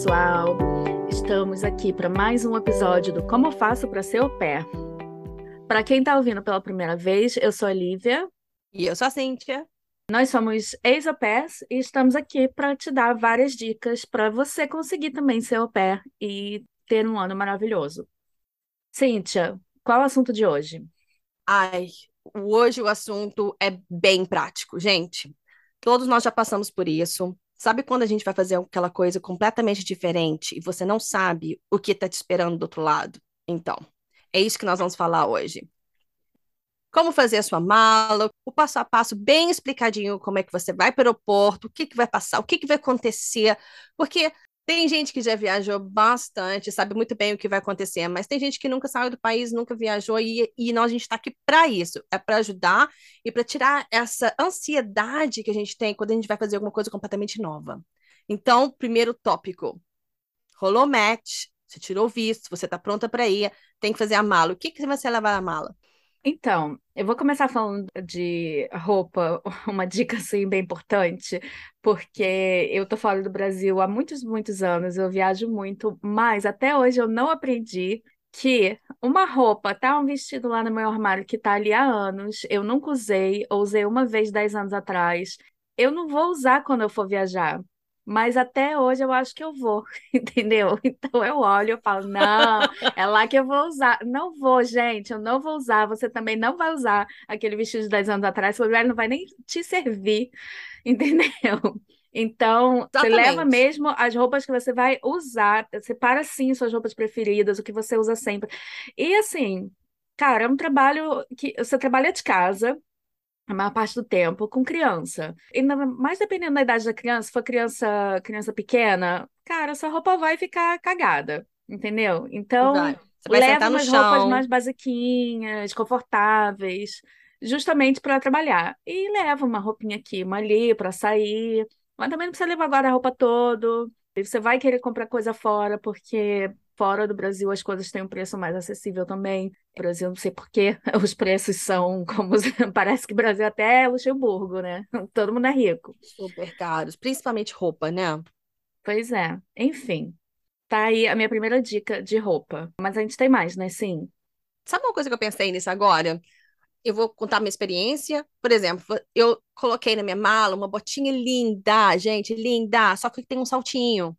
pessoal! Estamos aqui para mais um episódio do Como Eu Faço para Ser Au Pair. Para quem está ouvindo pela primeira vez, eu sou a Lívia. E eu sou a Cíntia. Nós somos pairs e estamos aqui para te dar várias dicas para você conseguir também ser au pair e ter um ano maravilhoso. Cíntia, qual é o assunto de hoje? Ai, hoje o assunto é bem prático, gente. Todos nós já passamos por isso. Sabe quando a gente vai fazer aquela coisa completamente diferente e você não sabe o que está te esperando do outro lado? Então, é isso que nós vamos falar hoje como fazer a sua mala, o passo a passo bem explicadinho como é que você vai para o aeroporto, o que, que vai passar, o que, que vai acontecer, porque tem gente que já viajou bastante, sabe muito bem o que vai acontecer, mas tem gente que nunca saiu do país, nunca viajou, e, e nós, a gente está aqui para isso, é para ajudar e para tirar essa ansiedade que a gente tem quando a gente vai fazer alguma coisa completamente nova. Então, primeiro tópico, rolou match, você tirou o visto, você está pronta para ir, tem que fazer a mala. O que, que você vai levar na mala? Então, eu vou começar falando de roupa, uma dica assim bem importante, porque eu tô fora do Brasil há muitos, muitos anos, eu viajo muito, mas até hoje eu não aprendi que uma roupa, tá? Um vestido lá no meu armário que tá ali há anos, eu nunca usei, ou usei uma vez dez anos atrás, eu não vou usar quando eu for viajar. Mas até hoje eu acho que eu vou, entendeu? Então eu olho e falo, não, é lá que eu vou usar. Não vou, gente, eu não vou usar. Você também não vai usar aquele vestido de 10 anos atrás, o lugar não vai nem te servir, entendeu? Então, Exatamente. você leva mesmo as roupas que você vai usar, separa sim suas roupas preferidas, o que você usa sempre. E assim, cara, é um trabalho que você trabalha de casa, a maior parte do tempo com criança. E mais dependendo da idade da criança, se for criança, criança pequena, cara, sua roupa vai ficar cagada, entendeu? Então, vai. vai leva umas chão. roupas mais basiquinhas, confortáveis, justamente para trabalhar. E leva uma roupinha aqui, uma ali para sair. Mas também não precisa levar agora a roupa todo. Você vai querer comprar coisa fora, porque fora do Brasil as coisas têm um preço mais acessível também. No Brasil, não sei porquê, os preços são como. Parece que o Brasil até é Luxemburgo, né? Todo mundo é rico. Super caros, principalmente roupa, né? Pois é. Enfim, tá aí a minha primeira dica de roupa. Mas a gente tem mais, né? Sim. Sabe uma coisa que eu pensei nisso agora? Eu vou contar minha experiência. Por exemplo, eu coloquei na minha mala uma botinha linda, gente, linda, só que tem um saltinho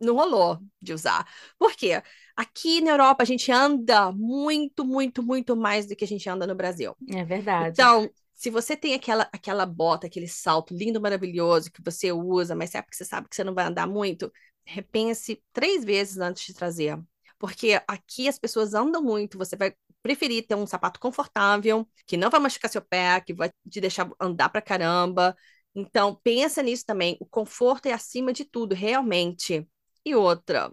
não rolou de usar. Por quê? Aqui na Europa a gente anda muito, muito, muito mais do que a gente anda no Brasil. É verdade. Então, se você tem aquela, aquela bota, aquele salto lindo, maravilhoso que você usa, mas é porque você sabe que você não vai andar muito, repense três vezes antes de trazer. Porque aqui as pessoas andam muito, você vai preferir ter um sapato confortável, que não vai machucar seu pé, que vai te deixar andar pra caramba. Então, pensa nisso também. O conforto é acima de tudo, realmente. E outra,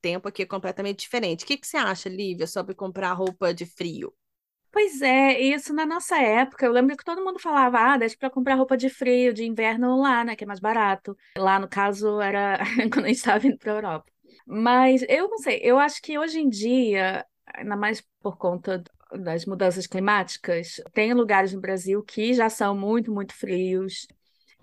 tempo aqui é completamente diferente. O que, que você acha, Lívia, sobre comprar roupa de frio? Pois é, isso na nossa época, eu lembro que todo mundo falava, ah, deixa para comprar roupa de frio, de inverno lá, né, que é mais barato. Lá, no caso, era quando a gente estava vindo para a Europa. Mas eu não sei, eu acho que hoje em dia, ainda mais por conta das mudanças climáticas, tem lugares no Brasil que já são muito, muito frios.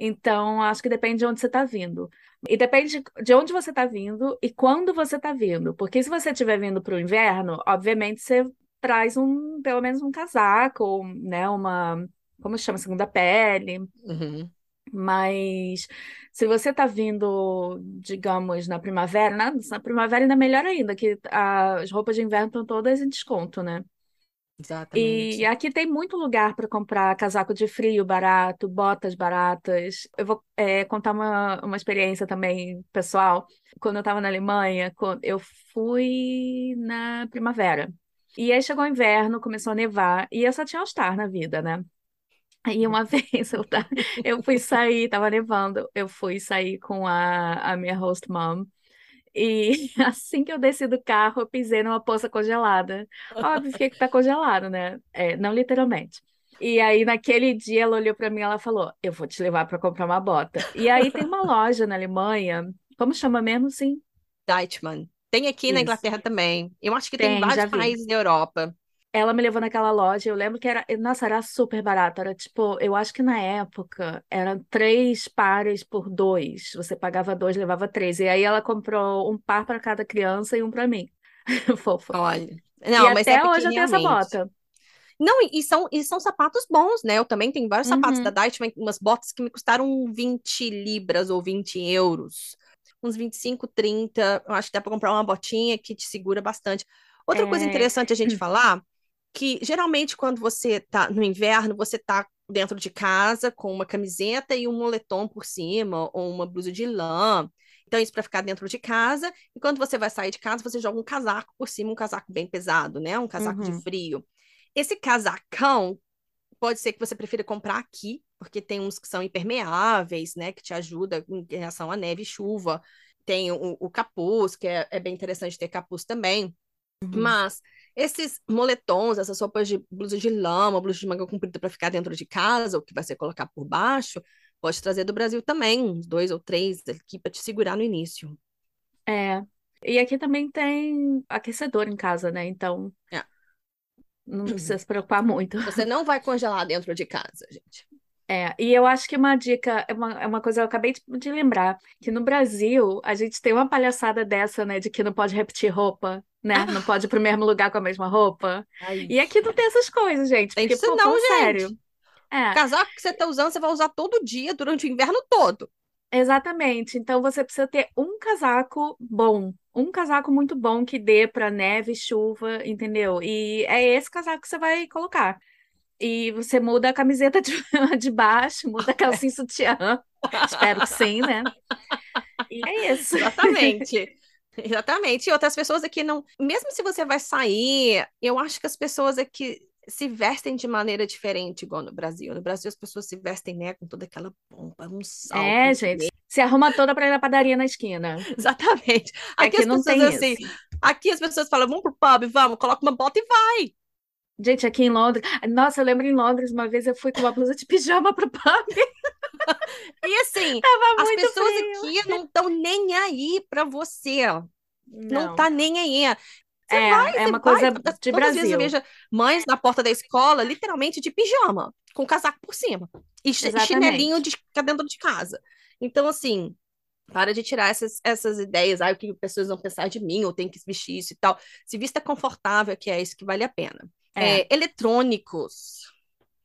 Então, acho que depende de onde você está vindo. E depende de onde você está vindo e quando você está vindo. Porque se você estiver vindo para o inverno, obviamente você traz um, pelo menos um casaco, né? Uma, como se chama, segunda pele. Uhum. Mas se você está vindo, digamos, na primavera, na, na primavera ainda melhor ainda, que as roupas de inverno estão todas em desconto, né? Exatamente. E aqui tem muito lugar para comprar casaco de frio barato, botas baratas. Eu vou é, contar uma, uma experiência também pessoal. Quando eu estava na Alemanha, eu fui na primavera. E aí chegou o inverno, começou a nevar, e eu só tinha All-Star na vida, né? Aí uma vez eu, eu fui sair, tava nevando, eu fui sair com a, a minha host mom. E assim que eu desci do carro, eu pisei numa poça congelada. Óbvio, fiquei que tá congelado, né? É, não literalmente. E aí, naquele dia, ela olhou para mim e ela falou: Eu vou te levar para comprar uma bota. E aí tem uma loja na Alemanha, como chama mesmo, sim? Deichmann. Tem aqui Isso. na Inglaterra também. Eu acho que tem, tem em vários países da Europa. Ela me levou naquela loja, eu lembro que era, nossa, era super barato, era tipo, eu acho que na época eram três pares por dois, você pagava dois, levava três, e aí ela comprou um par para cada criança e um para mim, fofa. Olha, E não, mas é até porque hoje eu tenho essa bota. Não, e e são, e são sapatos bons, né? Eu também tenho vários sapatos da Uhum, Deichmann, umas botas que me custaram 20 libras ou 20 euros. Uns 25, 30. Eu acho que dá para comprar uma botinha que te segura bastante. Outra coisa é, interessante a gente falar, que geralmente quando você tá no inverno, você tá dentro de casa com uma camiseta e um moletom por cima, ou uma blusa de lã. Então, isso para ficar dentro de casa. E quando você vai sair de casa, você joga um casaco por cima, um casaco bem pesado, né? Um casaco de uhum, frio. Esse casacão pode ser que você prefira comprar aqui, porque tem uns que são impermeáveis, né, que te ajuda em relação à neve e chuva. Tem o, o capuz, que é, é bem interessante ter capuz também. Uhum. Mas esses moletons, essas roupas de blusa de lama, blusa de manga comprida para ficar dentro de casa, ou que vai ser colocar por baixo, pode trazer do Brasil também, uns dois ou três aqui para te segurar no início. É. E aqui também tem aquecedor em casa, né? Então É. não precisa se preocupar muito. Você não vai congelar dentro de casa, gente. É, e eu acho que uma dica, é uma, é uma coisa que eu acabei de, de lembrar, que no Brasil a gente tem uma palhaçada dessa, né, de que não pode repetir roupa, né? Não Ah, pode ir pro mesmo lugar com a mesma roupa. ai. E aqui não tem essas coisas, gente, Tem porque, disso pô, não, falando sério. gente. É, Casaco que você tá usando, você vai usar todo dia durante o inverno todo. exatamente. Então você precisa ter um casaco bom, um casaco muito bom que dê pra neve, chuva, entendeu? E é esse casaco que você vai colocar. E você muda a camiseta de, de baixo, muda a calcinha sutiã. Espero que sim, né? E é isso. Exatamente. Exatamente. E outras pessoas aqui não. Mesmo se você vai sair, eu acho que as pessoas aqui se vestem de maneira diferente, igual no Brasil. No Brasil, as pessoas se vestem, né, com toda aquela pompa, um salto, É, gente, se arruma toda para ir na padaria na esquina. Exatamente. Aqui Aqui as não pessoas tem assim, isso. aqui as pessoas falam, vamos pro pub, vamos, coloca uma bota e vai. Gente, aqui em Londres. Nossa, eu lembro em Londres, uma vez eu fui com uma blusa de pijama pro pub. E assim, Tava as pessoas frio. aqui não estão nem aí pra você. Não tá Não. nem aí. Você É, vai, é uma vai. coisa de todas as vezes eu Brasil. vejo mães na porta da escola, literalmente de pijama, com casaco por cima. E chi- chinelinho Exatamente. de dentro de casa. Então, assim, para de tirar essas, essas ideias, ah, o que as pessoas vão pensar de mim, eu tenho que vestir isso e tal. Se vista confortável, que é isso que vale a pena. É. É, eletrônicos.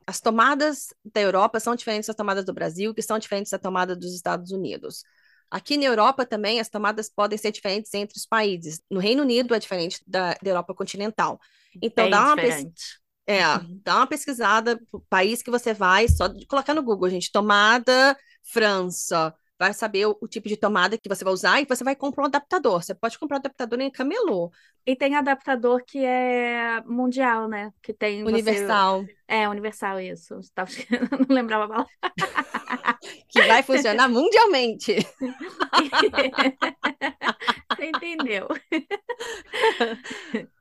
As tomadas da Europa são diferentes das tomadas do Brasil, que são diferentes da tomada dos Estados Unidos. Aqui na Europa também as tomadas podem ser diferentes entre os países. No Reino Unido é diferente da, da Europa continental. Então Bem dá uma, diferente. é, dá uma pesquisada pro país que você vai, só colocar no Google, gente, tomada França. Vai saber o, o tipo de tomada que você vai usar e você vai comprar um adaptador. Você pode comprar um adaptador em camelô, E tem adaptador que é mundial, né? Que tem você. universal, É, universal, isso. Tava... Não lembrava a palavra. que vai funcionar mundialmente. Você entendeu?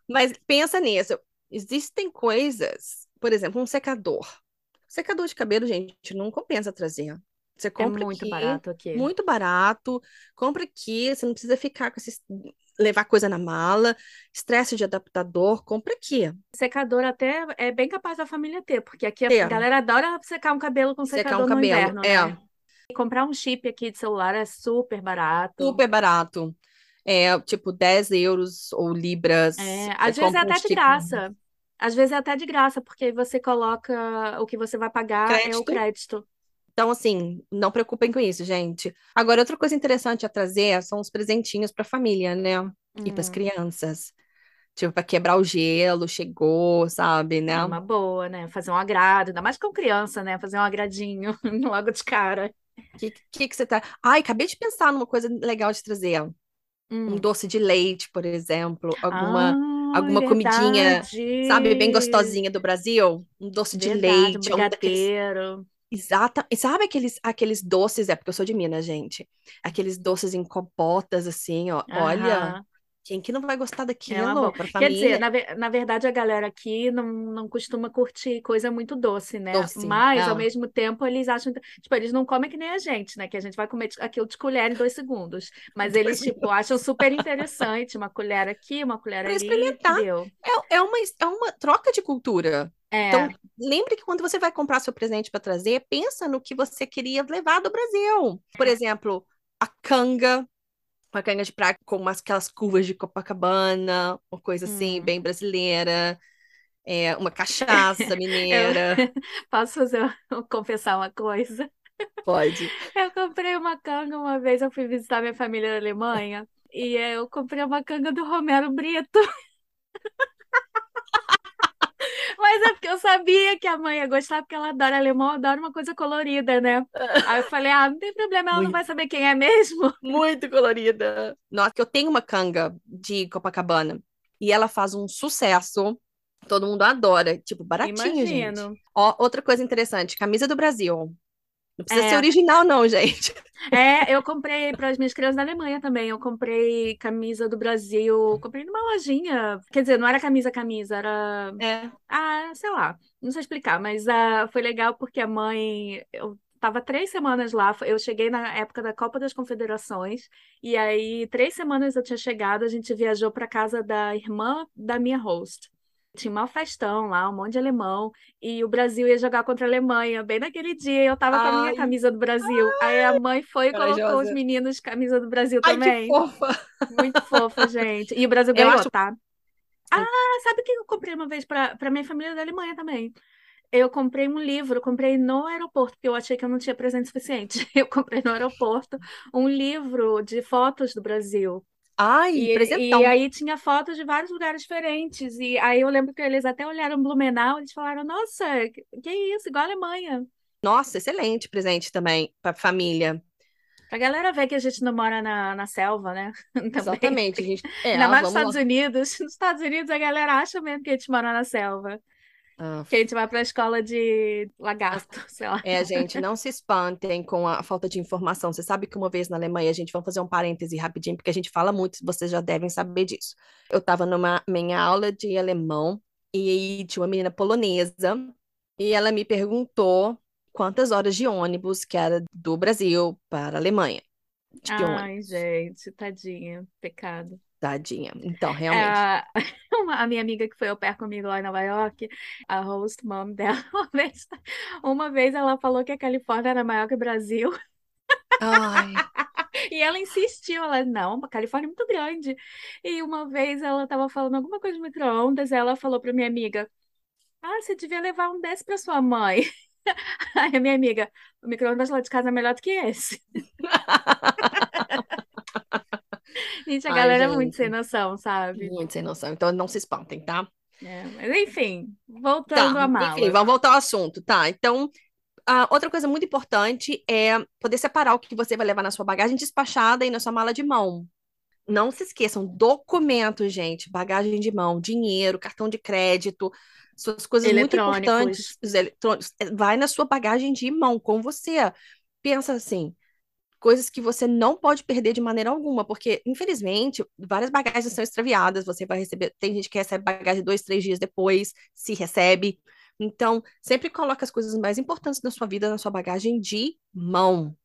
Mas pensa nisso. Existem coisas, por exemplo, um secador. Secador de cabelo, gente, não compensa trazer. Você É compra muito aqui, barato aqui. muito barato. Compra aqui, você não precisa ficar com esses levar coisa na mala, estresse de adaptador, compra aqui. Secador até é bem capaz da família ter, porque aqui a É, galera adora secar um cabelo com secar um secador no cabelo. inverno, É, né? Comprar um chip aqui de celular é super barato. super barato. É, tipo 10 euros ou libras. É, às vezes é compra um até de graça. Às vezes é até de graça, porque você coloca o que você vai pagar é o crédito. Então, assim, não preocupem com isso, gente. Agora, outra coisa interessante a trazer são os presentinhos para a família, né? E para as Hum, crianças. Tipo, para quebrar o gelo, chegou, sabe, é né? uma boa, né? Fazer um agrado, ainda mais com criança, né? Fazer um agradinho logo de cara. O que, que, que você tá. Ai, acabei de pensar numa coisa legal de trazer. Um Hum. doce de leite, por exemplo. Alguma, Ah, alguma comidinha, sabe, bem verdade. gostosinha do Brasil. Um doce de Verdade, um leite, um brigadeiro. Exata. E sabe aqueles, aqueles doces? É porque eu sou de Minas, gente. Aqueles doces em compotas, assim, ó. Olha. Quem que não vai gostar É daquilo boa. para Quer dizer, na, ve- na verdade, a galera aqui não, não costuma curtir coisa muito doce, né? Doce. Mas, ao É. mesmo tempo, eles acham. Tipo, eles não comem que nem a gente, né? Que a gente vai comer aquilo de colher em dois segundos. Mas eles, tipo, acham super interessante. Uma colher aqui, uma colher Para ali, experimentar. É, é uma, é uma troca de cultura. É, Então, lembre que quando você vai comprar seu presente para trazer, pensa no que você queria levar do Brasil. Por exemplo, a canga, uma canga de praia com umas, aquelas curvas de Copacabana, uma coisa assim, Hum. bem brasileira. É, uma cachaça mineira. posso fazer, confessar uma coisa? Pode. Eu comprei uma canga uma vez, eu fui visitar minha família na Alemanha. E eu comprei uma canga do Romero Brito. Mas é porque eu sabia que a mãe ia gostar, porque ela adora alemão, adora uma coisa colorida, né? Aí eu falei, ah, não tem problema, ela não Muito. vai saber quem é mesmo. Muito colorida. Nossa, que eu tenho uma canga de Copacabana e ela faz um sucesso. Todo mundo adora. Tipo, baratinho, gente. Imagino. Ó, outra coisa interessante, camisa do Brasil. Não precisa É. ser original, não, gente. É, eu comprei para as minhas crianças da Alemanha também. Eu comprei camisa do Brasil, comprei numa lojinha. Quer dizer, não era camisa, camisa, era É. Ah, sei lá, não sei explicar, mas ah, foi legal porque a mãe. Eu tava três semanas lá, eu cheguei na época da Copa das Confederações, e aí, três semanas eu tinha chegado, a gente viajou para casa da irmã da minha host. Tinha uma festão lá, um monte de alemão, e o Brasil ia jogar contra a Alemanha. Bem naquele dia, eu tava com a minha Ai. camisa do Brasil. Aí a mãe foi e colocou os meninos camisa do Brasil Ai, que também. fofa. Muito fofa, gente. E o Brasil ganhou, acho- tá? Ah, sabe o que eu comprei uma vez para minha família da Alemanha também? Eu comprei um livro, comprei no aeroporto, porque eu achei que eu não tinha presente suficiente. Eu comprei no aeroporto um livro de fotos do Brasil. Ai, E, presentão. e aí tinha fotos de vários lugares diferentes. E aí eu lembro que eles até olharam Blumenau, eles falaram: Nossa, que que isso, igual a Alemanha. Nossa, excelente presente também para família. Pra galera ver que a gente não mora na, na selva, né? Também. Exatamente, a gente. É, Ainda mais nos Estados Unidos. Nos Estados Unidos a galera acha mesmo que a gente mora na selva. Lá. Que a gente vai pra escola de lagarto, sei lá. É, gente, não se espantem com a falta de informação. Você sabe que uma vez na Alemanha, a gente vai fazer um parêntese rapidinho, porque a gente fala muito, vocês já devem saber disso. Eu estava numa minha aula de alemão e tinha uma menina polonesa e ela me perguntou quantas horas de ônibus que era do Brasil para a Alemanha. De ônibus, Ai, gente, tadinha, pecado. Tadinha. Então, realmente. A, uma- a minha amiga que foi au pair comigo lá em Nova York, a host mom dela, uma vez, uma vez ela falou que a Califórnia era maior que o Brasil. Ai, E ela insistiu, ela, não, a Califórnia é muito grande. E uma vez ela estava falando alguma coisa de micro-ondas, ela falou para minha amiga, ah, você devia levar um desse para sua mãe. Aí a minha amiga, o micro-ondas lá de casa é melhor do que esse. Gente, a Ai, galera é muito gente. sem noção, sabe? muito sem noção. Então, não se espantem, tá? É, mas enfim, voltando Tá, à mala. enfim, vamos voltar ao assunto, tá? Então, a outra coisa muito importante é poder separar o que você vai levar na sua bagagem despachada e na sua mala de mão. Não se esqueçam, documentos, gente, bagagem de mão, dinheiro, cartão de crédito, suas coisas muito importantes, os eletrônicos, é, vai na sua bagagem de mão com você. Pensa assim, coisas que você não pode perder de maneira alguma, porque, infelizmente, várias bagagens são extraviadas, você vai receber, tem gente que recebe bagagem dois, três dias depois, se recebe. Então, sempre coloca as coisas mais importantes da sua vida na sua bagagem de mão.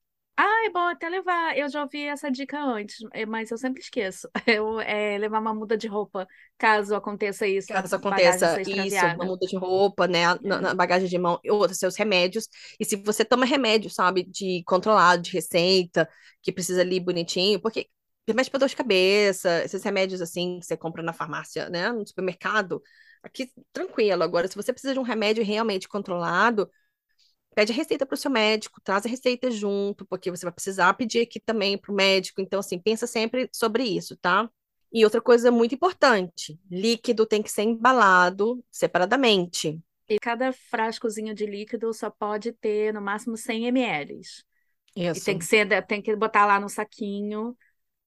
Ah, é bom até levar. Eu já ouvi essa dica antes, eh, mas eu sempre esqueço. Eu, é, levar uma muda de roupa, caso aconteça isso, Caso aconteça isso, uma muda de roupa, né, na, na bagagem de mão, outros seus remédios. E se você toma remédio, sabe, de controlado, de receita, que precisa ali bonitinho, porque remédio para dor de cabeça, esses remédios assim que você compra na farmácia, né, no supermercado, aqui tranquilo. Agora, se você precisa de um remédio realmente controlado, pede a receita para o seu médico, traz a receita junto, porque você vai precisar pedir aqui também para o médico. Então, assim, pensa sempre sobre isso, tá? E outra coisa muito importante: líquido tem que ser embalado separadamente. E cada frascozinho de líquido só pode ter no máximo 100 ml. E Isso. tem que ser, tem que botar lá no saquinho.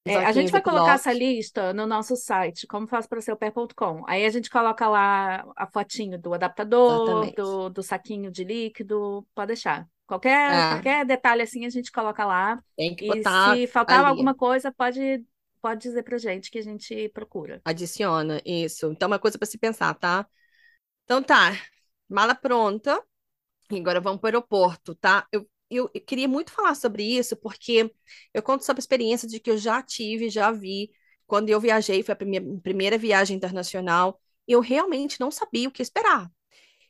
É, a gente vai colocar essa lista no nosso site, como faz para ser pé.com. Aí a gente coloca lá a fotinho do adaptador, do, do saquinho de líquido, pode deixar. Qualquer, É. qualquer detalhe assim a gente coloca lá. Tem que E botar se faltar ali. alguma coisa, pode pode dizer pra gente que a gente procura. Adiciona, isso. Então, uma coisa para se pensar, tá? Então tá, mala pronta. E agora vamos para o aeroporto, tá? Eu, eu, eu queria muito falar sobre isso, porque eu conto sobre a experiência de que eu já tive, já vi. Quando eu viajei, foi a minha primeira viagem internacional, eu realmente não sabia o que esperar.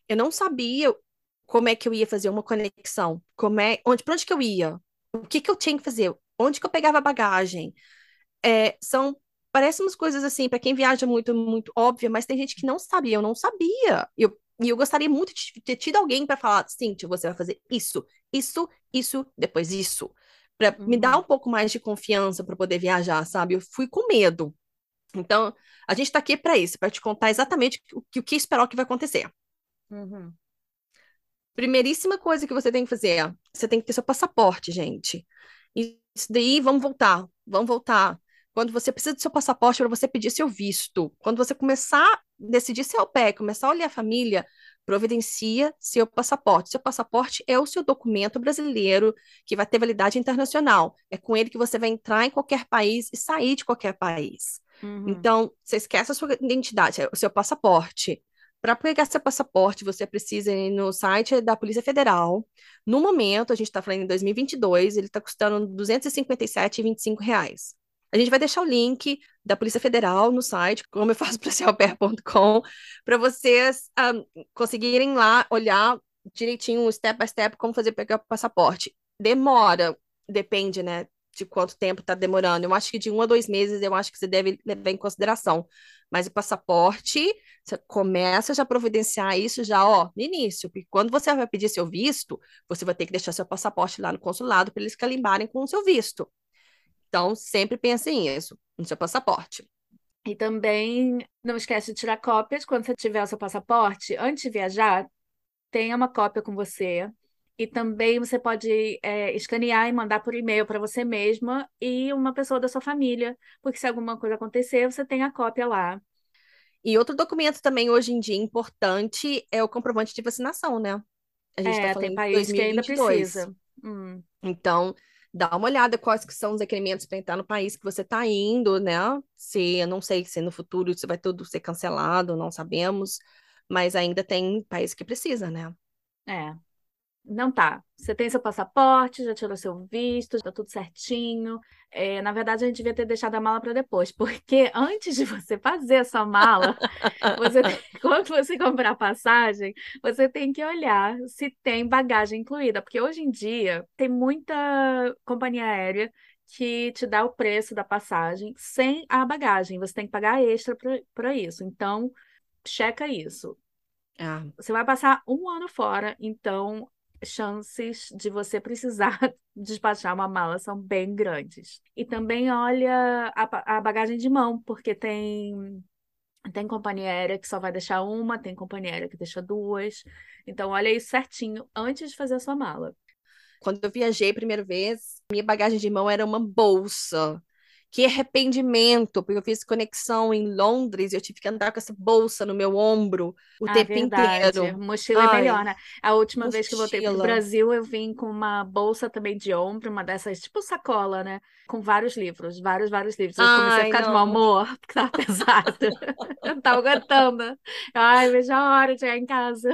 Eu não sabia como é que eu ia fazer uma conexão, como é, onde, para onde que eu ia, o que que eu tinha que fazer, onde que eu pegava a bagagem. É, são parecem umas coisas assim, para quem viaja muito, muito óbvia, mas tem gente que não sabia, eu não sabia. Eu, e eu gostaria muito de ter tido alguém para falar, Cintia, você vai fazer isso, isso, isso, depois isso. Para uhum. me dar um pouco mais de confiança para poder viajar, sabe? Eu fui com medo. Então, a gente está aqui para isso, para te contar exatamente o que, o que esperar que vai acontecer. Uhum. Primeiríssima coisa que você tem que fazer, você tem que ter seu passaporte, gente. Isso daí, vamos voltar, vamos voltar. Quando você precisa do seu passaporte para você pedir seu visto, quando você começar decidir seu pé, começar a olhar a família, providencia seu passaporte. Seu passaporte é o seu documento brasileiro que vai ter validade internacional. É com ele que você vai entrar em qualquer país e sair de qualquer país. Uhum. Então, você esquece a sua identidade, é o seu passaporte. Para pegar seu passaporte, você precisa ir no site da Polícia Federal. No momento, a gente está falando em 2022, ele está custando 257,25 reais. A gente vai deixar o link da Polícia Federal no site, como eu faço para para vocês um, conseguirem lá olhar direitinho, step by step, como fazer pegar o passaporte. Demora, depende, né? de quanto tempo está demorando. Eu acho que de um a dois meses eu acho que você deve levar em consideração. Mas o passaporte, você começa já a providenciar isso já, ó, no início. Porque quando você vai pedir seu visto, você vai ter que deixar seu passaporte lá no consulado para eles calimbarem com o seu visto. Então, sempre pense nisso, no seu passaporte. E também não esquece de tirar cópias quando você tiver o seu passaporte. Antes de viajar, tenha uma cópia com você e também você pode é, escanear e mandar por e-mail para você mesma e uma pessoa da sua família, porque se alguma coisa acontecer, você tem a cópia lá. E outro documento também hoje em dia importante é o comprovante de vacinação, né? A gente é, tá tem país 2022. que ainda precisa. Hum. Então, dá uma olhada quais que são os requerimentos para entrar no país que você está indo, né? Se, eu não sei se no futuro isso vai tudo ser cancelado, não sabemos, mas ainda tem país que precisa, né? É, não tá. Você tem seu passaporte, já tirou seu visto, já tá tudo certinho. É, na verdade, a gente devia ter deixado a mala para depois, porque antes de você fazer a sua mala, você tem, quando você comprar passagem, você tem que olhar se tem bagagem incluída, porque hoje em dia tem muita companhia aérea que te dá o preço da passagem sem a bagagem. Você tem que pagar extra para isso. Então, checa isso. Ah. Você vai passar um ano fora, então chances de você precisar despachar uma mala são bem grandes. E também olha a, a bagagem de mão, porque tem tem companhia aérea que só vai deixar uma, tem companhia aérea que deixa duas. Então, olha isso certinho antes de fazer a sua mala. Quando eu viajei a primeira vez, minha bagagem de mão era uma bolsa. Que arrependimento, porque eu fiz conexão em Londres e eu tive que andar com essa bolsa no meu ombro o ah, tempo verdade. inteiro. Mochila Ai, é melhor, né? A última mochila. vez que eu voltei para o Brasil, eu vim com uma bolsa também de ombro, uma dessas, tipo sacola, né? Com vários livros, vários, vários livros. Eu Ai, comecei a ficar não. de mau humor, porque tava pesado. eu tava aguentando. Ai, veja a hora de chegar em casa.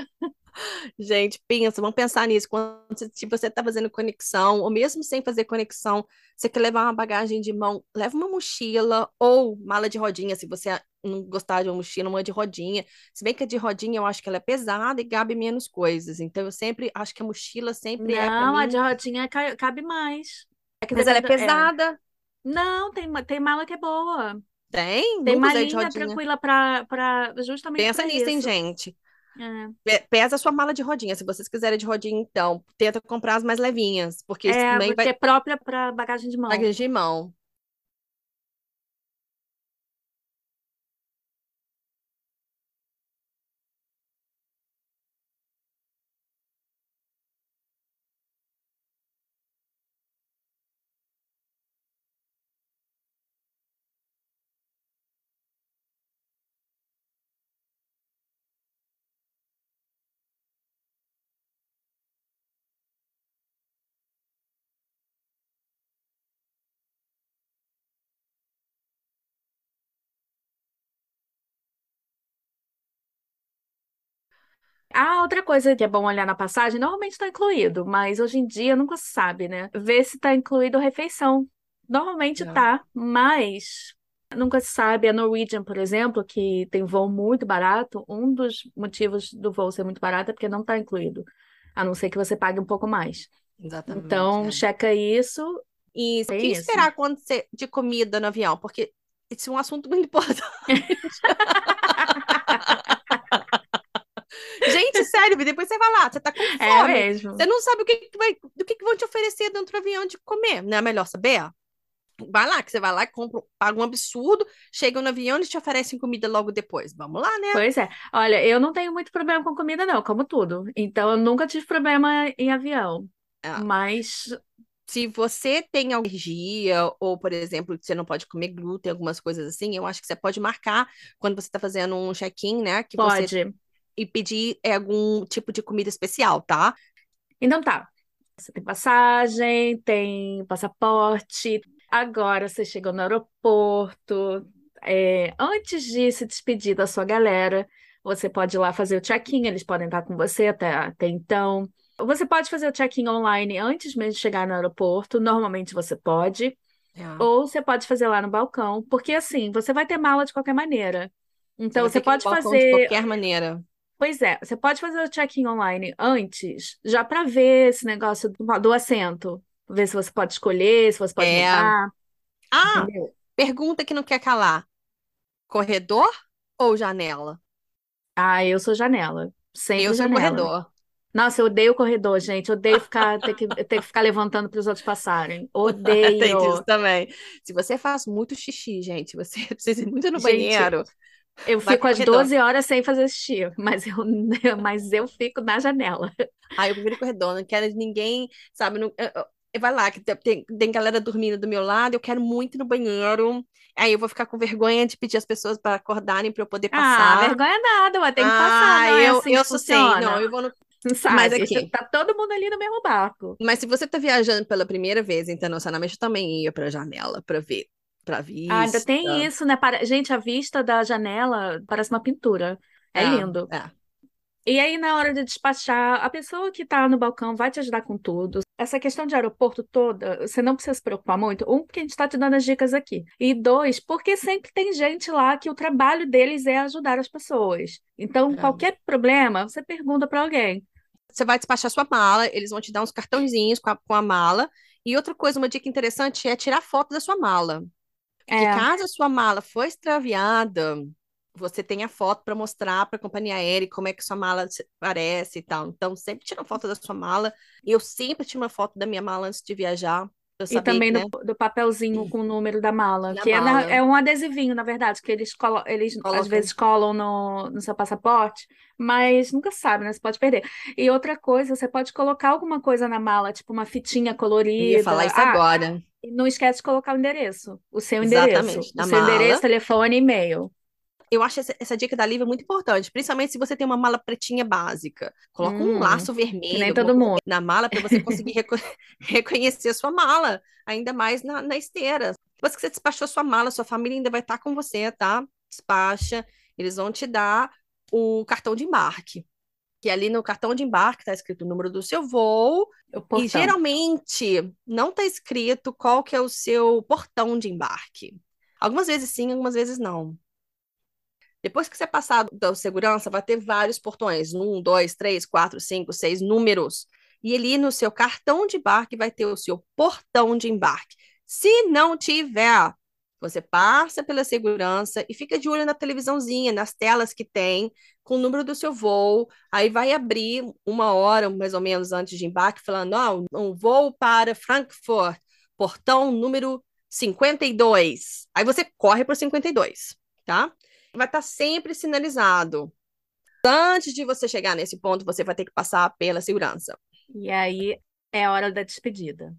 Gente, pensa, vamos pensar nisso. Quando você, tipo, você tá fazendo conexão, ou mesmo sem fazer conexão, você quer levar uma bagagem de mão, leva uma mochila ou mala de rodinha, se você não gostar de uma mochila, uma de rodinha. Se bem que a de rodinha eu acho que ela é pesada e cabe menos coisas. Então eu sempre acho que a mochila sempre não, é. Não, a de rodinha cabe mais. É Mas ela é pesada. É. Não, tem, tem mala que é boa. Tem? Tem malinha tranquila para justamente Pensa nisso, isso. hein, gente? É. Pesa a sua mala de rodinha. Se vocês quiserem de rodinha, então, tenta comprar as mais levinhas. Porque é, também vai... é própria para bagagem de mão. Bagagem de mão. Ah, outra coisa que é bom olhar na passagem, normalmente está incluído, mas hoje em dia nunca se sabe, né? Ver se está incluído a refeição. Normalmente É. tá, mas nunca se sabe. A Norwegian, por exemplo, que tem voo muito barato, um dos motivos do voo ser muito barato é porque não está incluído, a não ser que você pague um pouco mais. Exatamente. Então, é. checa isso. E o que isso. esperar quando você, de comida no avião? Porque isso é um assunto muito importante. Gente, sério, depois você vai lá, você tá com É fome. mesmo. Você não sabe o que, que vai, do que, que vão te oferecer dentro do avião de comer. Não é melhor saber? Vai lá, que você vai lá e compra, paga um absurdo, chega no avião e te oferecem comida logo depois. Vamos lá, né? Pois é. Olha, eu não tenho muito problema com comida, não, como tudo. Então, eu nunca tive problema em avião. É. Mas Se você tem alergia, ou, por exemplo, você não pode comer glúten, algumas coisas assim, eu acho que você pode marcar quando você está fazendo um check-in, né? Que você pode. E pedir é, algum tipo de comida especial, tá? Então tá. Você tem passagem, tem passaporte. Agora você chegou no aeroporto. É, antes de se despedir da sua galera, você pode ir lá fazer o check-in. Eles podem estar com você até, até então. Você pode fazer o check-in online antes mesmo de chegar no aeroporto. Normalmente você pode. Ou você pode fazer lá no balcão, porque assim, você vai ter mala de qualquer maneira. Então você pode balcão de fazer. qualquer maneira. Pois é, você pode fazer o check-in online antes, já para ver esse negócio do, do assento. Ver se você pode escolher, se você pode É. mudar, Ah, entendeu? pergunta que não quer calar. Corredor ou janela? Ah, eu sou janela. Sempre Eu sou janela. corredor. Nossa, eu odeio corredor, gente. Odeio ficar, ter que, ter que ficar levantando para os outros passarem. Tem Odeio. disso também. Se você faz muito xixi, gente, você precisa ir muito no Gente, banheiro, Eu vai fico às corredor. 12 horas sem fazer xixi, mas eu, mas eu fico na janela. Aí eu prefiro corredor, não quero ninguém, sabe? Não, eu- eu- vai lá, que tem, tem galera dormindo do meu lado, eu quero muito ir no banheiro. Aí eu vou ficar com vergonha de pedir as pessoas para acordarem para eu poder Ah, passar. vergonha nada, mas tem que passar, Ah, não é eu, assim eu sou sem. funciona. Não, eu vou no... Sabe? Mas aqui. Tá todo mundo ali no mesmo barco. Mas se você tá viajando pela primeira vez internacionalmente, eu também ia pra janela pra ver, pra Ah, ainda vista. tem isso, né? Para- Gente, a vista da janela parece uma pintura. É lindo. É. E aí, na hora de despachar, a pessoa que tá no balcão vai te ajudar com tudo. Essa questão de aeroporto toda, você não precisa se preocupar muito. Um, porque a gente tá te dando as dicas aqui. E dois, porque sempre tem gente lá que o trabalho deles é ajudar as pessoas. Então, É. qualquer problema, você pergunta pra alguém. Você vai despachar sua mala, eles vão te dar uns cartãozinhos com a, com a mala. E outra coisa, uma dica interessante é tirar foto da sua mala. É. caso a sua mala for extraviada, você tem a foto para mostrar para a companhia aérea como é que sua mala parece e tal. Então, sempre tira uma foto da sua mala. Eu sempre tiro uma foto da minha mala antes de viajar, E também né? do, do papelzinho com o número da mala, que é, mala. é um adesivinho, na verdade, que eles, colo eles às vezes colam no, no seu passaporte, mas nunca sabe, né? Você pode perder. E outra coisa, você pode colocar alguma coisa na mala, tipo uma fitinha Eu ia colorida. falar isso Ah, agora. e não esquece de colocar o endereço, o seu endereço. Exatamente, O seu endereço, mala. telefone e e-mail. Eu acho essa, essa dica da Lívia muito importante, principalmente se você tem uma mala pretinha básica. Coloca um Hum, laço que nem vermelho, todo mundo. na mala para você conseguir reco- reconhecer a sua mala, ainda mais na, na esteira. Depois que você despachou sua mala, sua família ainda vai estar com você, tá? Despacha, eles vão te dar o cartão de embarque. Que ali no cartão de embarque está escrito o número do seu voo e geralmente não está escrito qual que é o seu portão de embarque. Algumas vezes sim, algumas vezes não. Depois que você passar da segurança, vai ter vários portões. Um, dois, três, quatro, cinco, seis números. E ali no seu cartão de embarque vai ter o seu portão de embarque. Se não tiver, você passa pela segurança e fica de olho na televisãozinha, nas telas que tem, com o número do seu voo. Aí vai abrir uma hora, mais ou menos, antes de embarque, falando: ó, um voo para Frankfurt, portão número 52. Aí você corre para o 52, tá? Vai estar sempre sinalizado. Antes de você chegar nesse ponto, você vai ter que passar pela segurança. E aí é a hora da despedida.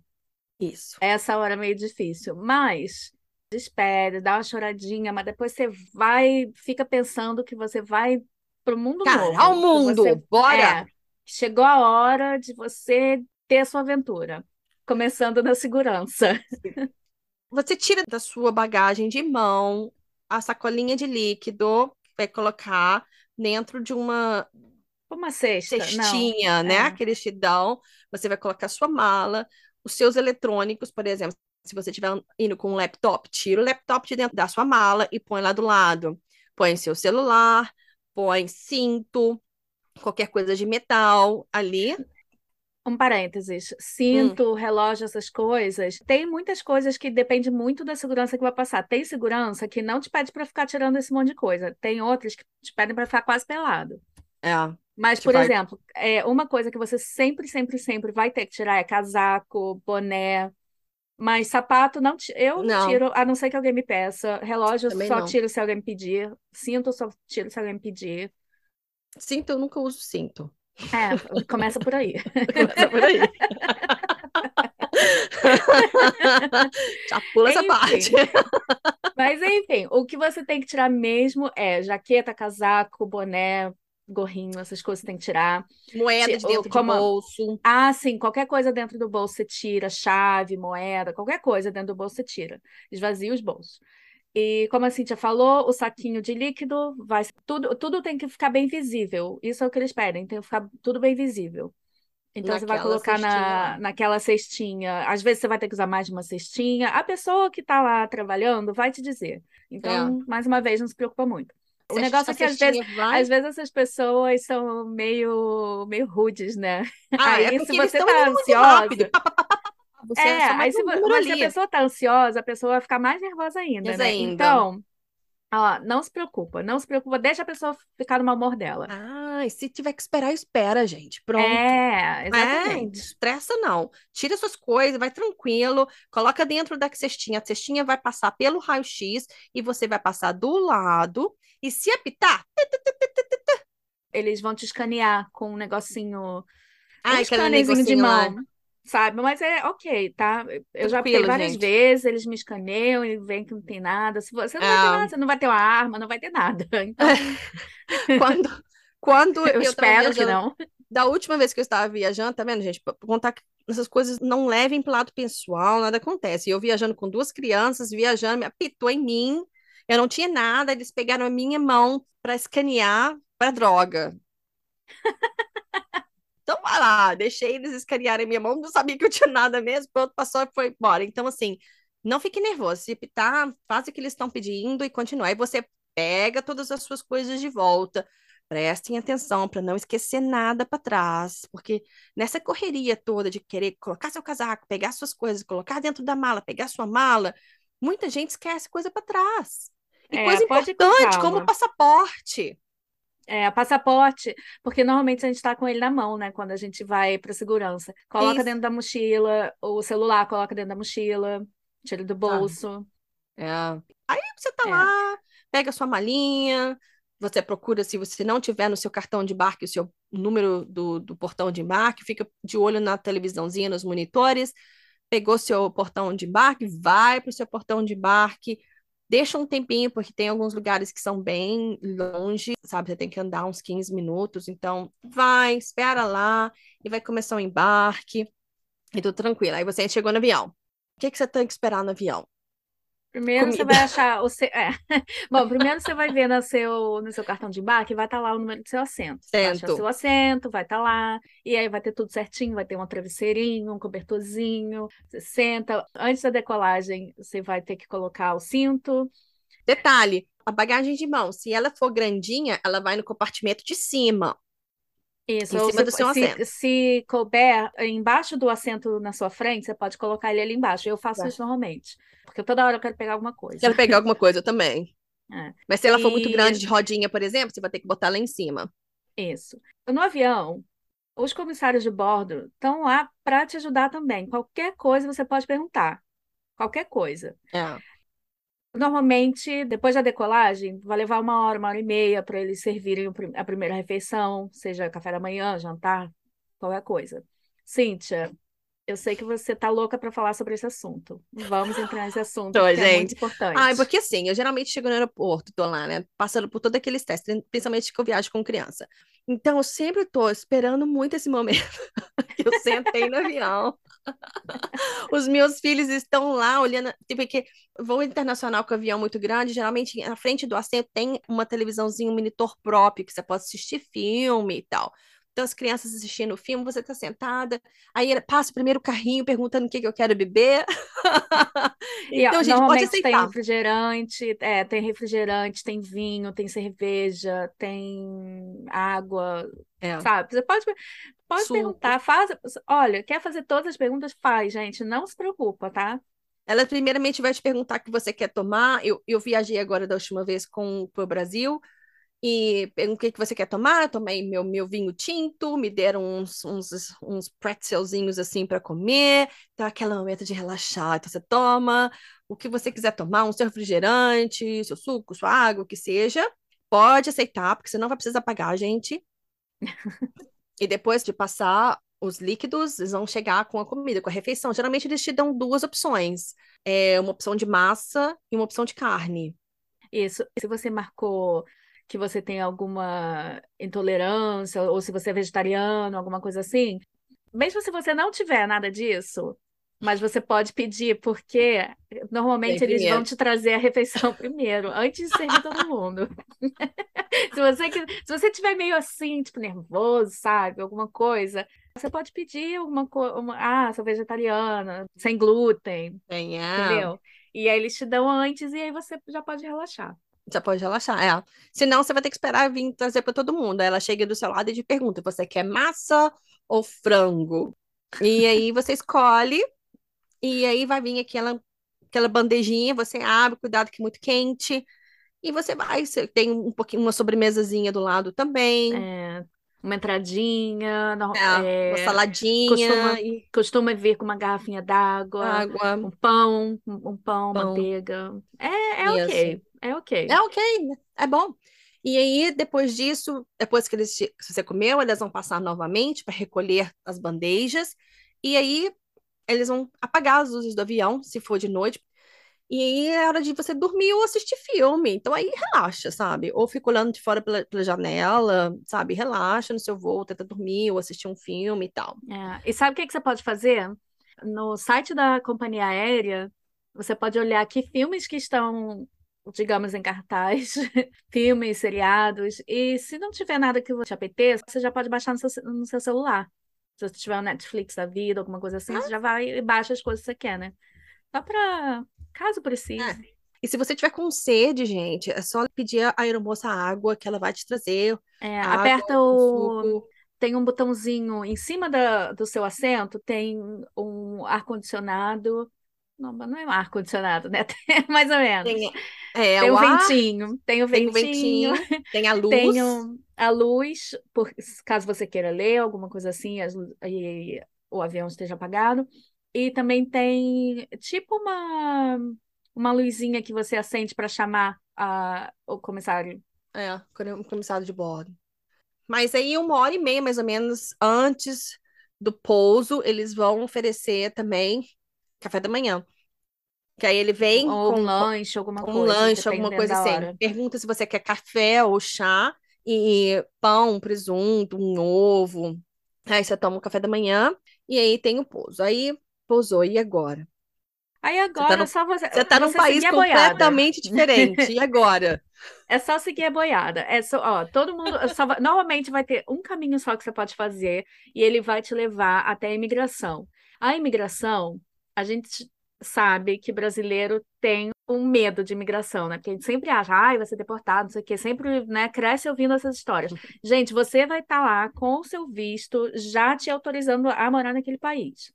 Isso. Essa hora é meio difícil, mas despede, dá uma choradinha, mas depois você vai, fica pensando que você vai pro mundo Cara, novo, ao mundo, você bora! é, chegou a hora de você ter a sua aventura, começando na segurança. Você tira da sua bagagem de mão a sacolinha de líquido, vai colocar dentro de uma, Uma cesta, cestinha, não. né? É. Aquele chidão. Você vai colocar sua mala, os seus eletrônicos, por exemplo. Se você estiver indo com um laptop, tira o laptop de dentro da sua mala e põe lá do lado. Põe seu celular, põe cinto, qualquer coisa de metal ali. Um parênteses, cinto, relógio, essas coisas. Tem muitas coisas que depende muito da segurança que vai passar. Tem segurança que não te pede para ficar tirando esse monte de coisa. Tem outras que te pedem para ficar quase pelado. É. Mas, por vai- exemplo, é, uma coisa que você sempre, sempre, sempre vai ter que tirar é casaco, boné. Mas sapato não, eu não tiro, a não ser que alguém me peça. Relógio eu Também só não. tiro se alguém me pedir. Cinto eu só tiro se alguém me pedir. Cinto, eu nunca uso cinto. É, começa por aí. Começa por aí. Já pula essa Enfim. parte. Mas enfim, o que você tem que tirar mesmo é jaqueta, casaco, boné, gorrinho, essas coisas você tem que tirar. Moeda de dentro de como- bolso. Ah, sim, qualquer coisa dentro do bolso você tira, chave, moeda, qualquer coisa dentro do bolso você tira. Esvazia os bolsos. E como a Cíntia falou, o saquinho de líquido vai. Tudo, tudo tem que ficar bem visível. Isso é o que eles pedem, tem que ficar tudo bem visível. Então você vai Naquela colocar cestinha na, lá. naquela cestinha. Às vezes você vai ter que usar mais de uma cestinha. A pessoa que está lá trabalhando vai te dizer. Então, mais uma vez, não se preocupa muito. O Se negócio é que às vezes, vai- às vezes essas pessoas são meio, meio rudes, né? Ah, aí, é se porque eles você tá indo muito ansiosa- rápido. Você É, é aí se, um mas se a pessoa tá ansiosa, a pessoa vai ficar mais nervosa ainda, né? ainda. Então, ó, não se preocupa, não se preocupa, deixa a pessoa ficar no mau humor dela. Ah, e se tiver que esperar, espera, gente. Pronto. É, É, exatamente. estressa não. Tira suas coisas, vai tranquilo, coloca dentro da cestinha. A cestinha vai passar pelo raio-x e você vai passar do lado. E se apitar, Eles vão te escanear com um negocinho, um aquele scannerzinho de lá. Sabe? Mas é ok, tá? Eu já Tranquilo, várias gente. vezes, eles me escaneiam e veem que não tem nada. Se você não vai ter É. nada, você não vai ter uma arma, não vai ter nada. Então, Quando, quando eu tava espero que não. Da última vez que eu estava viajando, tá vendo, gente? Pra contar que essas coisas não levem pro lado pessoal, nada acontece. Eu viajando com duas crianças, viajando, me apitou em mim. Eu não tinha nada, eles pegaram a minha mão para escanear para droga. Lá, deixei eles escanearem minha mão, não sabia que eu tinha nada mesmo, pronto, passou e foi embora. Então, assim, não fique nervoso. Se pitar, faz o que eles estão pedindo e continua. Aí você pega todas as suas coisas de volta. Prestem atenção para não esquecer nada para trás, porque nessa correria toda de querer colocar seu casaco, pegar suas coisas, colocar dentro da mala, pegar sua mala, muita gente esquece coisa para trás. E É, coisa importante, como passaporte. É, passaporte, porque normalmente a gente está com ele na mão, né? Quando a gente vai para segurança. Coloca Isso. dentro da mochila, o celular coloca dentro da mochila, tira do bolso. É. Aí você tá É. lá, pega sua malinha, você procura, se você não tiver no seu cartão de embarque o seu número do, do portão de embarque, fica de olho na televisãozinha, nos monitores, pegou seu portão de embarque, vai para o seu portão de embarque, deixa um tempinho, porque tem alguns lugares que são bem longe, sabe? Você tem que andar uns 15 minutos, então vai, espera lá, e vai começar o embarque, e tudo tranquilo. Aí você chegou no avião. O que que você tem que esperar no avião? Primeiro você Comida. vai achar o seu. É. Bom, primeiro você vai ver no seu, no seu cartão de embarque, vai estar lá o número do seu assento. Você vai achar Assento. seu assento, vai estar lá, e aí vai ter tudo certinho, vai ter um travesseirinho, um cobertorzinho. Você senta. Antes da decolagem, você vai ter que colocar o cinto. Detalhe, a bagagem de mão, se ela for grandinha, ela vai no compartimento de cima. Isso, Em cima do seu se, assento. se couber embaixo do assento na sua frente, você pode colocar ele ali embaixo. Eu faço Tá. isso normalmente, porque toda hora eu quero pegar alguma coisa. Quero pegar alguma coisa também. É. Mas se ela for muito E- grande de rodinha, por exemplo, você vai ter que botar lá em cima. Isso. No avião, os comissários de bordo estão lá para te ajudar também. Qualquer coisa você pode perguntar. Qualquer coisa. É. Normalmente, depois da decolagem, vai levar uma hora, uma hora e meia para eles servirem a primeira refeição, seja café da manhã, jantar, qualquer coisa. Cíntia, eu sei que você tá louca para falar sobre esse assunto. Vamos entrar nesse assunto, Tô, que gente. é muito importante. Ah, porque assim, eu geralmente chego no aeroporto, tô lá, né? Passando por todos aqueles testes, principalmente que eu viajo com criança. Então, eu sempre tô esperando muito esse momento. eu sentei no avião. Os meus filhos estão lá olhando, tipo, porque voo internacional com avião muito grande, geralmente na frente do assento tem uma televisãozinha, um monitor próprio, que você pode assistir filme e tal. Então, as crianças assistindo o filme, você está sentada, aí passa o primeiro carrinho perguntando o que, que eu quero beber. então, a gente pode aceitar. Tem refrigerante, é, tem refrigerante, tem vinho, tem cerveja, tem água, é. sabe? Você pode, pode perguntar, faz. Olha, quer fazer todas as perguntas? Faz, gente, não se preocupa, tá? Ela primeiramente vai te perguntar o que você quer tomar. Eu, eu viajei agora da última vez com o Brasil e perguntei o que você quer tomar. Eu tomei meu, meu vinho tinto, me deram uns, uns, uns pretzelzinhos assim para comer. Então, aquele momento de relaxar. Então, você toma o que você quiser tomar, um seu refrigerante, seu suco, sua água, o que seja. Pode aceitar, porque você não vai precisar pagar, gente. e depois de passar os líquidos, eles vão chegar com a comida, com a refeição. Geralmente, eles te dão duas opções: é uma opção de massa e uma opção de carne. Isso. Se você marcou que você tem alguma intolerância, ou se você é vegetariano, alguma coisa assim, mesmo se você não tiver nada disso, mas você pode pedir, porque normalmente eles vão te trazer a refeição primeiro, antes de servir todo mundo. se, você, se você tiver meio assim, tipo, nervoso, sabe? Alguma coisa, você pode pedir alguma coisa. Ah, sou vegetariana, sem glúten. Tem, é. Entendeu? E aí eles te dão antes e aí você já pode relaxar. Já pode relaxar, é. Senão você vai ter que esperar vir trazer para todo mundo. Aí ela chega do seu lado e te pergunta: você quer massa ou frango? E aí você escolhe, e aí vai vir aquela, aquela bandejinha, você abre, cuidado que é muito quente. E você vai, você tem um pouquinho, uma sobremesazinha do lado também. É, uma entradinha, é, é, uma saladinha. Costuma, e... costuma vir com uma garrafinha d'água, água. um pão, um pão, pão. manteiga. É, é ok. É ok. É ok, é bom. E aí, depois disso, depois que eles, se você comeu, eles vão passar novamente para recolher as bandejas. E aí, eles vão apagar as luzes do avião, se for de noite. E é hora de você dormir ou assistir filme. Então aí relaxa, sabe? Ou fica olhando de fora pela, pela janela, sabe? Relaxa no seu voo, tenta dormir ou assistir um filme e tal. É. E sabe o que, que você pode fazer? No site da companhia aérea, você pode olhar que filmes que estão digamos, em cartaz, filmes, seriados. E se não tiver nada que te apeteça, você já pode baixar no seu, no seu celular. Se você tiver o Netflix da vida, alguma coisa assim, ah. você já vai e baixa as coisas que você quer, né? Só para caso precise. É. E se você tiver com sede, gente, é só pedir a aeromoça água que ela vai te trazer. É, água, aperta o. Tem um botãozinho em cima da, do seu assento, tem um ar-condicionado não, mas não é um ar-condicionado, né? Mais ou menos. Tem, é, tem o, ar, ventinho, tem o ventinho, tem, o ventinho, tem a luz. Tem o, a luz, por, caso você queira ler, alguma coisa assim, as, e, o avião esteja apagado. E também tem tipo uma, uma luzinha que você acende para chamar a, o comissário. É, o comissário de bordo. Mas aí, uma hora e meia, mais ou menos, antes do pouso, eles vão oferecer também café da manhã. Que aí ele vem ou com um lanche, alguma um coisa. Um lanche, alguma coisa assim. Pergunta se você quer café ou chá e pão, presunto, um ovo. Aí você toma o café da manhã e aí tem o pouso. Aí pousou, e agora? Aí agora tá no, só você. Você tá num país completamente diferente. E agora? É só seguir a boiada. É só, ó, todo mundo. Só vai, normalmente vai ter um caminho só que você pode fazer e ele vai te levar até a imigração. A imigração a gente sabe que brasileiro tem um medo de imigração, né? Porque a gente sempre acha, ai, vai ser deportado, não sei o quê, sempre, né, cresce ouvindo essas histórias. Gente, você vai estar tá lá com o seu visto já te autorizando a morar naquele país.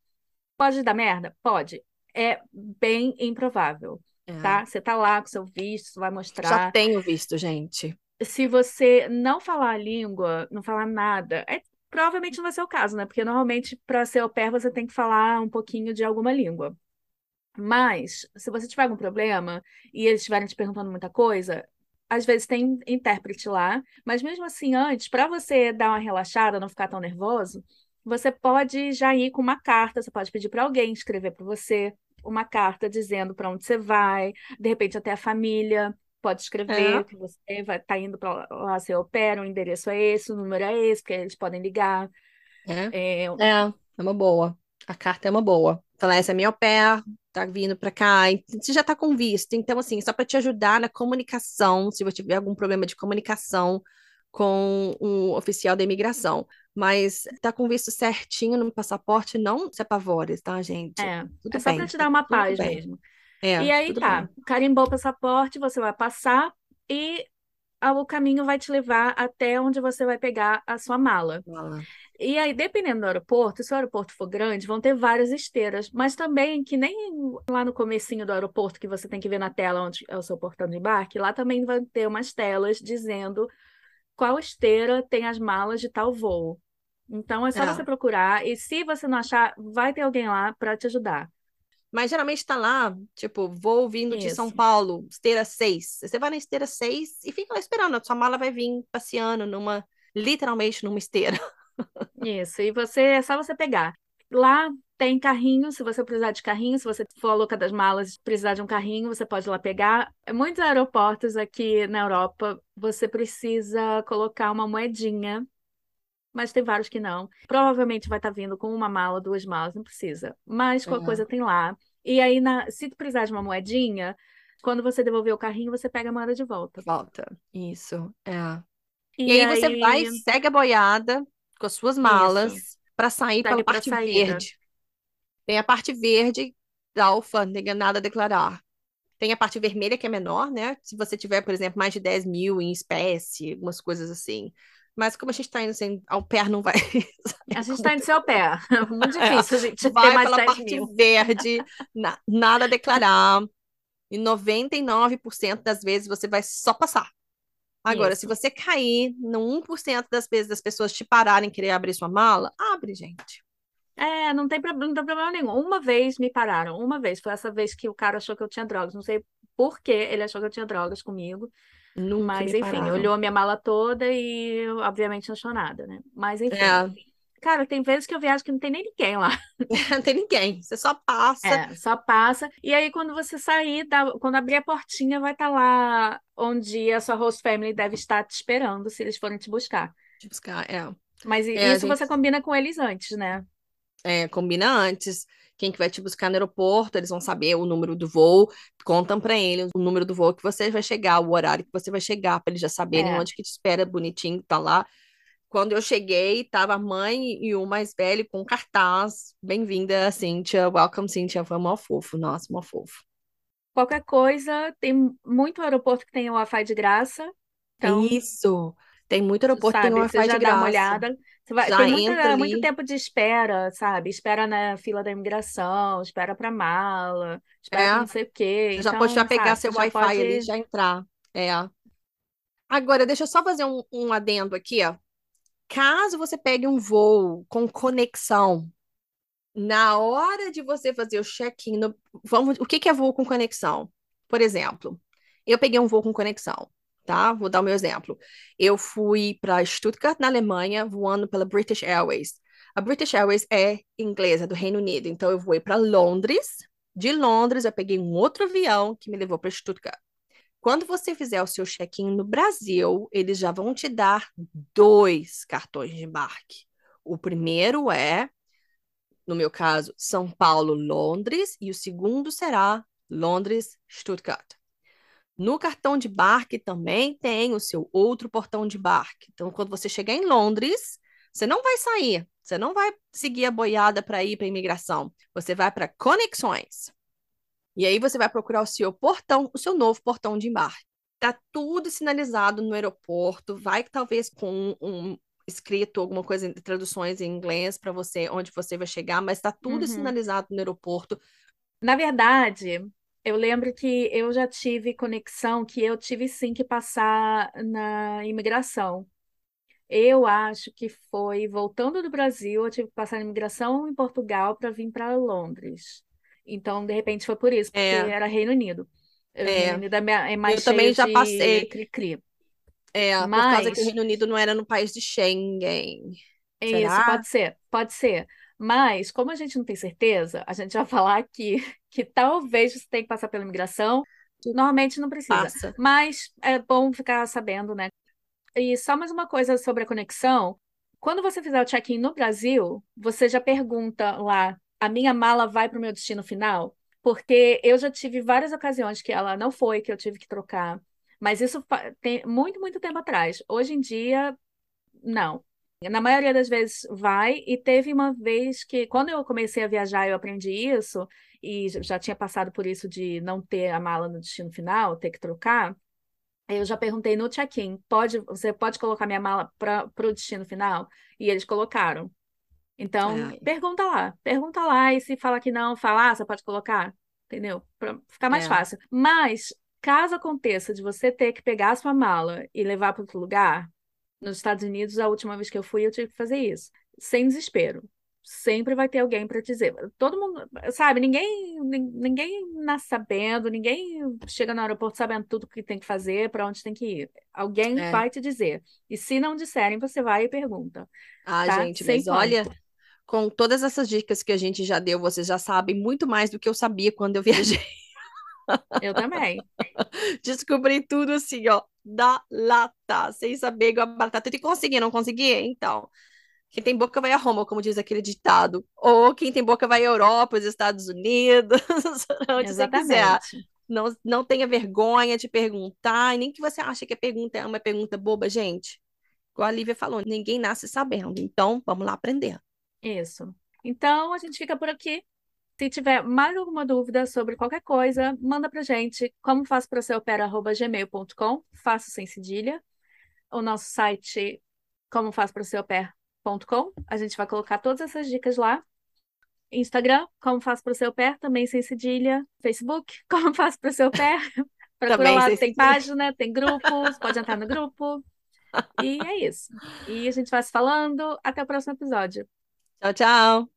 Pode dar merda? Pode. É bem improvável, é. tá? Você tá lá com o seu visto, você vai mostrar. Já tenho visto, gente. Se você não falar a língua, não falar nada, é Provavelmente não vai ser o caso, né? Porque normalmente, para ser au pair, você tem que falar um pouquinho de alguma língua. Mas, se você tiver algum problema e eles estiverem te perguntando muita coisa, às vezes tem intérprete lá, mas mesmo assim, antes, para você dar uma relaxada, não ficar tão nervoso, você pode já ir com uma carta, você pode pedir para alguém escrever para você uma carta dizendo para onde você vai, de repente até a família pode escrever É, que você vai estar indo para lá, você opera, o endereço é esse, o número é esse, porque eles podem ligar. é, É, é, é uma boa. A carta é uma boa. Falar, essa é minha au pair, tá vindo pra cá, você já tá com visto. Então, assim, só para te ajudar na comunicação, se você tiver algum problema de comunicação com um oficial da imigração. Mas tá com visto certinho no passaporte, não se apavore, tá, gente? é, Tudo é só para te dar uma paz mesmo. É, E aí tá, bem. carimbou o passaporte, você vai passar e o caminho vai te levar até onde você vai pegar a sua mala. Fala. E aí, dependendo do aeroporto, se o aeroporto for grande, vão ter várias esteiras, mas também que nem lá no comecinho do aeroporto que você tem que ver na tela onde é o seu portão de embarque, lá também vai ter umas telas dizendo qual esteira tem as malas de tal voo. Então é só É. você procurar e se você não achar, vai ter alguém lá para te ajudar. Mas geralmente tá lá, tipo, vou vindo de São Isso. Paulo, esteira 6. Você vai na esteira 6 e fica lá esperando. A sua mala vai vir passeando numa, literalmente numa esteira. Isso, e você é só você pegar. Lá tem carrinho, se você precisar de carrinho, se você for a louca das malas, precisar de um carrinho, você pode ir lá pegar. Muitos aeroportos aqui na Europa, você precisa colocar uma moedinha, mas tem vários que não. Provavelmente vai estar vindo com uma mala, duas malas, não precisa. Mas qualquer É. coisa tem lá. E aí, na- se tu precisar de uma moedinha, quando você devolver o carrinho, você pega a moeda de volta. Volta. Isso, é. E E aí você vai, aí, segue a boiada com as suas malas para sair segue pela parte saída. verde. Tem a parte verde da alfândega, nada a declarar. Tem a parte vermelha, que é menor, né? Se você tiver, por exemplo, mais de 10 mil em espécie, algumas coisas assim. Mas como a gente está indo sem ao pé, não vai A gente está indo seu pé. Muito É, difícil, gente, ter vai mais de pela 10 parte mil. verde, na- nada a declarar. E 99% das vezes você vai só passar. Agora, se Isso. você cair no 1% das vezes das pessoas te pararem querer abrir sua mala, abre, gente. É, não tem, não tem problema nenhum. Uma vez me pararam, uma vez. Foi essa vez que o cara achou que eu tinha drogas. Não sei por que ele achou que eu tinha drogas comigo. Nunca Mas, enfim, pararam. olhou a minha mala toda e, obviamente, não achou nada, né? Mas, enfim. É, Cara, tem vezes que eu viajo que não tem nem ninguém lá. não tem ninguém. Você só passa É, só passa. E aí, quando você sair, dá- quando abrir a portinha, vai estar lá onde a sua host family deve estar te esperando, se eles forem te buscar. de buscar. É, Mas é isso você gente combina com eles antes, né? é, combina antes. Quem que vai te buscar no aeroporto, eles vão saber o número do voo, contam pra eles o número do voo que você vai chegar, o horário que você vai chegar, pra eles já saberem É. onde que te espera, bonitinho, tá lá. Quando eu cheguei, tava a mãe e o mais velho com cartaz. Bem-vinda, Cíntia. Welcome, Cíntia. Foi mó fofo. Nossa, mó fofo. Qualquer coisa, tem muito aeroporto que tem Wi-Fi de graça. Então, Isso. Tem muito aeroporto que tem sabe, você Wi-Fi de já dá uma graça. olhada. Você vai, Já tem muita, muito tempo de espera, sabe? Espera na fila da imigração, espera para mala, espera É. não sei o quê. Você já pode já Então, pegar sabe, seu Wi-Fi ali e pode. já entrar. É. Agora, deixa eu só fazer um, um adendo aqui, ó. Caso você pegue um voo com conexão, na hora de você fazer o check-in, no- vamos, o que que é voo com conexão? Por exemplo, eu peguei um voo com conexão, tá? Vou dar o meu exemplo. Eu fui para Stuttgart, na Alemanha, voando pela British Airways. A British Airways é inglesa, do Reino Unido, então eu voei para Londres. De Londres, eu peguei um outro avião que me levou para Stuttgart. Quando você fizer o seu check-in no Brasil, eles já vão te dar dois cartões de embarque. O primeiro é, no meu caso, São Paulo, Londres, e o segundo será Londres, Stuttgart. No cartão de embarque também tem o seu outro portão de embarque. Então, quando você chegar em Londres, você não vai sair, você não vai seguir a boiada para ir para imigração. Você vai para conexões. E aí você vai procurar o seu portão, o seu novo portão de embarque. Tá tudo sinalizado no aeroporto, vai talvez com um, escrito alguma coisa, traduções em inglês para você, onde você vai chegar, mas tá tudo Uhum. sinalizado no aeroporto. Na verdade, eu lembro que eu já tive conexão que eu tive sim que passar na imigração. Eu acho que foi voltando do Brasil, eu tive que passar na imigração em Portugal para vir para Londres. Então, de repente, foi por isso, porque É, era Reino Unido. O Reino é. Unido é é mais Eu também já de passei, cri-cri. é, por causa que o Mas Reino Unido não era no país de Schengen. Isso, Será? pode ser, pode ser. Mas, como a gente não tem certeza, a gente vai falar aqui que talvez você tenha que passar pela imigração. Normalmente não precisa, Passa. mas é bom ficar sabendo, né? E só mais uma coisa sobre a conexão. Quando você fizer o check-in no Brasil, você já pergunta lá: a minha mala vai para o meu destino final? Porque eu já tive várias ocasiões que ela não foi, que eu tive que trocar. Mas isso tem muito, muito tempo atrás. Hoje em dia, não. Na maioria das vezes vai, e teve uma vez que, quando eu comecei a viajar, eu aprendi isso, e já tinha passado por isso de não ter a mala no destino final, ter que trocar. Eu já perguntei no check-in, pode, você pode colocar minha mala para o destino final? E eles colocaram. Então, É, pergunta lá, pergunta lá, e se falar que não, fala, ah, você pode colocar, entendeu? Para ficar mais é, fácil. Mas, caso aconteça de você ter que pegar a sua mala e levar para outro lugar, nos Estados Unidos, a última vez que eu fui, eu tive que fazer isso. Sem desespero. Sempre vai ter alguém para dizer. Todo mundo, sabe, ninguém, nin- ninguém nasce sabendo, ninguém chega no aeroporto sabendo tudo o que tem que fazer, para onde tem que ir. Alguém é. vai te dizer. E se não disserem, você vai e pergunta, Ah, tá? gente, Sem mas olha. Com todas essas dicas que a gente já deu, vocês já sabem muito mais do que eu sabia quando eu viajei. Eu também. Descobri tudo assim, ó, da lata, sem saber igual a batata. E consegui, não consegui? Então, quem tem boca vai a Roma, como diz aquele ditado. Ou quem tem boca vai à Europa, os Estados Unidos, onde você quiser. Exatamente. Não, não tenha vergonha de perguntar, e nem que você ache que a pergunta é uma pergunta boba, gente. Igual a Lívia falou, ninguém nasce sabendo. Então, vamos lá aprender. Isso. Então, a gente fica por aqui. Se tiver mais alguma dúvida sobre qualquer coisa, manda pra gente. Como faço para ser opera@gmail.com, faço sem cedilha. O nosso site, como faço para ser opera.com, a gente vai colocar todas essas dicas lá. Instagram, como faço para ser pair, também sem cedilha. Facebook, como faço para ser pair. Procura lá, tem cedilha. página, tem grupos, pode entrar no grupo. E é isso. E a gente vai se falando. Até o próximo episódio. Tchau, tchau.